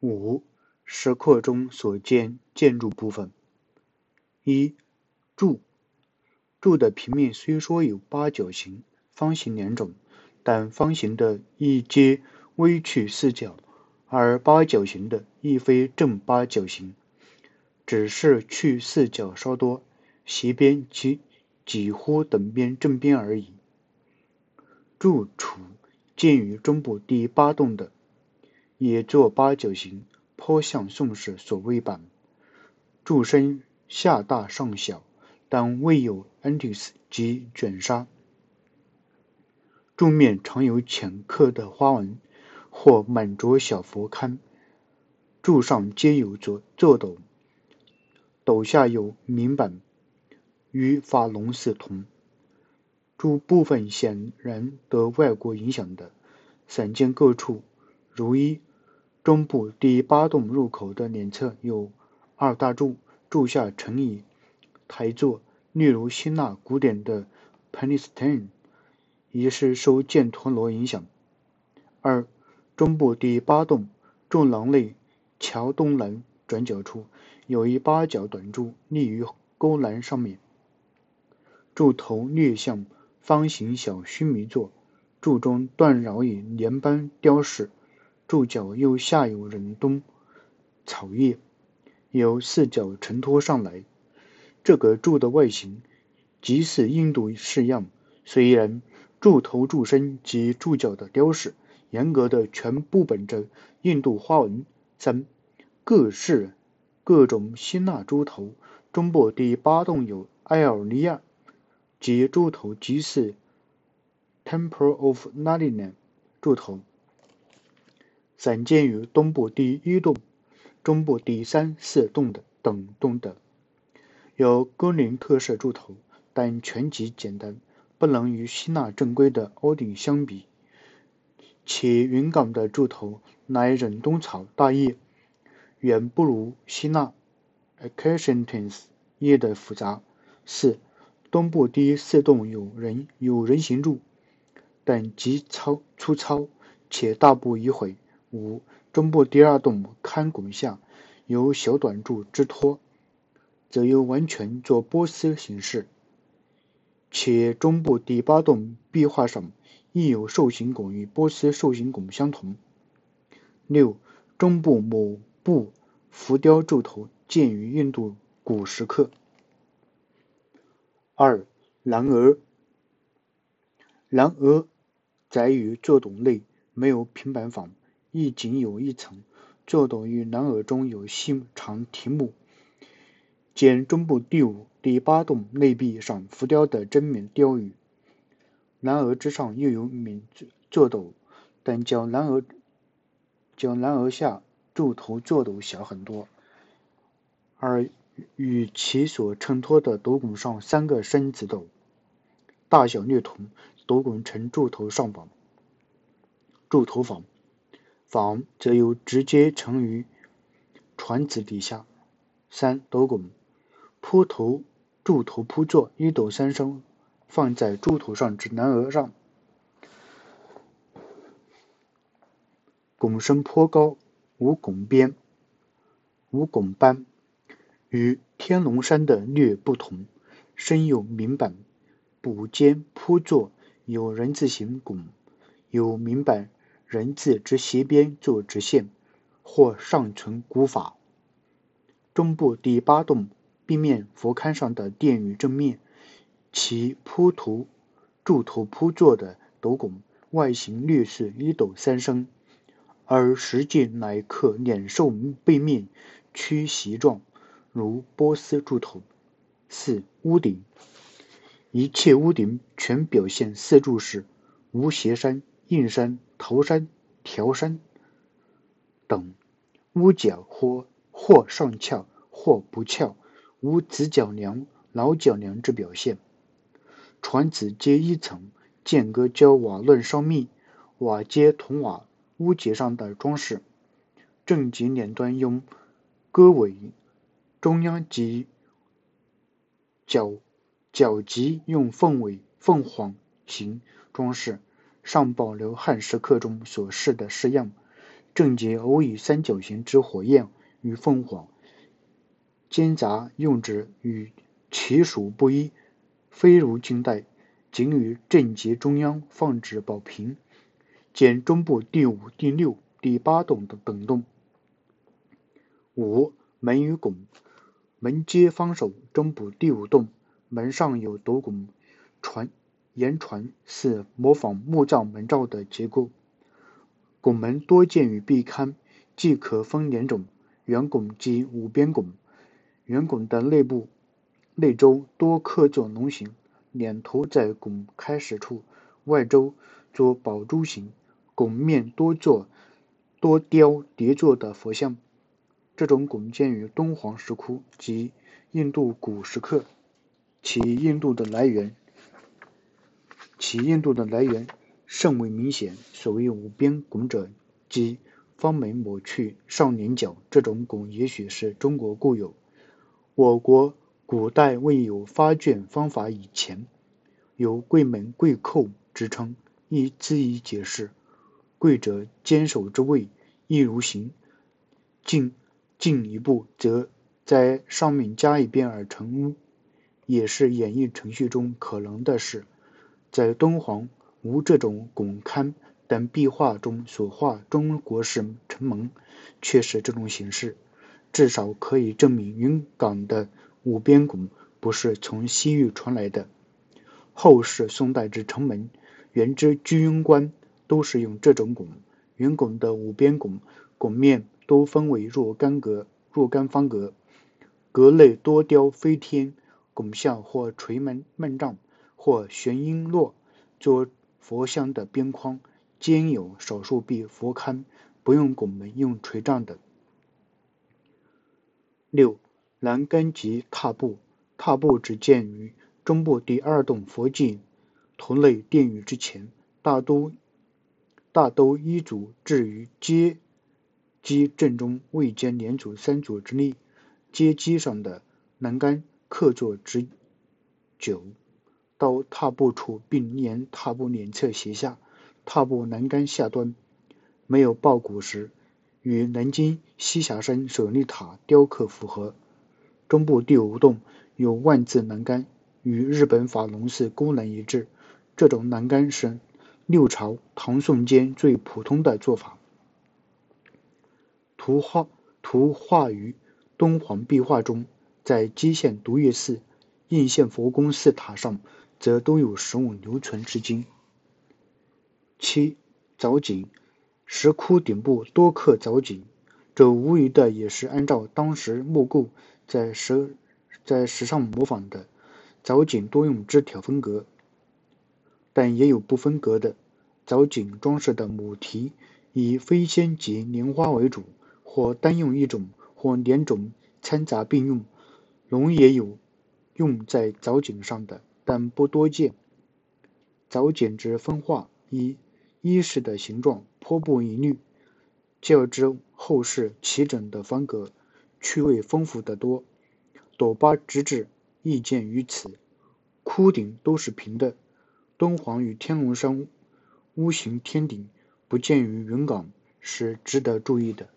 五、石刻中所见建筑部分。一、柱。柱的平面虽说有八角形、方形两种，但方形的一阶微曲四角，而八角形的亦非正八角形，只是去四角稍多，斜边几几乎等边正边而已。柱础建于中部第八栋的。也作八角形，颇像宋式所谓版。柱身下大上小，但未有 entis 及卷纱。柱面常有浅刻的花纹，或满着小佛龛。柱上皆有座座斗，斗下有明板，与法龙似同。柱部分显然得外国影响的，散见各处，如一。中部第八栋入口的两侧有二大柱，柱下呈以台座，例如希腊古典的 Panistine，也是受犍陀罗影响。二、中部第八栋柱廊内桥东南转角处有一八角短柱立于勾栏上面，柱头略像方形小须弥座，柱中断绕以莲斑雕饰。柱脚右下有人冬草叶，由四角承托上来。这个柱的外形极似印度式样，虽然柱头、柱身及柱脚的雕饰严格的全部本着印度花纹。三各式各种希腊猪头，中部第八栋有埃尔尼亚，及柱头即是 Temple of Nalina 柱头。散见于东部第一栋、中部第三、四栋的等栋的，有哥林特色柱头，但全极简单，不能与希腊正规的凹顶相比。且云冈的柱头乃忍冬草大叶，远不如希腊 Acacianus 叶的复杂。四、东部第四栋有人有人形柱，但极糙粗糙，且大部已毁。五中部第二洞龛拱下有小短柱支托，则又完全作波斯形式。且中部第八栋壁画上亦有兽形拱与波斯兽形拱相同。六中部某部浮雕柱头见于印度古石刻。二蓝额，蓝额载于座斗内，没有平板房。亦仅有一层，坐斗与南额中有细长题目。见中部第五、第八洞内壁上浮雕的真冕雕语。南额之上又有冕座斗，但较南额较南额下柱头座斗小很多，而与其所衬托的斗拱上三个身子斗大小略同，斗拱呈柱头上方，柱头房。房则又直接呈于船子底下。三斗拱铺头柱头铺座一斗三升，放在柱头上指南额上，拱身颇高，无拱边，无拱斑，与天龙山的略不同。身有明板，补间铺座有人字形拱，有明板。人字之斜边做直线，或上存古法。中部第八洞壁面佛龛上的殿宇正面，其铺图柱头铺座的斗拱外形略似一斗三升，而实际乃刻两兽背面曲斜状，如波斯柱头。四屋顶，一切屋顶全表现四柱式，无斜山、硬山。头山、条山等屋角或或上翘，或不翘，无直角梁、老角梁之表现。船子皆一层，间隔交瓦论稍密，瓦皆铜瓦。屋脊上的装饰，正脊两端用戈尾，中央及角角脊用凤尾、凤凰形装饰。尚保留汉石刻中所示的式样，正节偶以三角形之火焰与凤凰间杂用之，与其属不一，非如金代，仅于正节中央放置宝瓶。见中部第五、第六、第八洞的等洞。五门与拱，门皆方首，中部第五洞，门上有斗拱，传言传是模仿木造门罩的结构。拱门多见于壁龛，既可分两种：圆拱及五边拱。圆拱的内部内周多刻作龙形，两头在拱开始处，外周作宝珠形。拱面多做多雕叠作的佛像，这种拱见于敦煌石窟及印度古石刻，其印度的来源，其印度的来源甚为明显。所谓五边拱者，即方门抹去上棱角，这种拱也许是中国固有。我国古代未有发卷方法以前，有柜门柜扣之称，亦兹以解释。跪者坚守之位，亦如行；进进一步，则在上面加一边而成屋，也是演绎程序中可能的事。在敦煌无这种拱龛，但壁画中所画中国式城门却是这种形式，至少可以证明云冈的五边拱不是从西域传来的。后世宋代之城门，原之居庸关。都是用这种拱，圆拱的五边拱，拱面都分为若干格、若干方格，格内多雕飞天，拱下或垂门幔帐，或悬璎珞，做佛像的边框，兼有少数壁佛龛，不用拱门，用垂帐等。六栏杆及踏步，踏步只见于中部第二栋佛迹同类殿宇之前，大都。大都一组置于阶基正中，未间连组三组之内。阶基上的栏杆刻作直九，到踏步处并沿踏步两侧斜下。踏步栏杆下端没有抱鼓石，与南京栖霞山舍利塔雕刻符合。中部第五洞有万字栏杆，与日本法隆寺功能一致。这种栏杆是。六朝、唐宋间最普通的做法。图画图画于敦煌壁画中，在基县独月寺、应县佛宫寺塔上，则都有实物留存至今。七藻井，石窟顶部多刻藻井，这无疑的也是按照当时木构在石在石上模仿的。藻井多用枝条分隔。但也有不分隔的藻井装饰的母题，以飞仙及莲花为主，或单用一种，或两种掺杂并用。龙也有用在藻井上的，但不多见。藻井之分化，一一式的形状颇不一律，较之后世齐整的方格，趣味丰富得多。朵巴直指亦见于此，窟顶都是平的。敦煌与天龙山屋形天顶不见于云冈，是值得注意的。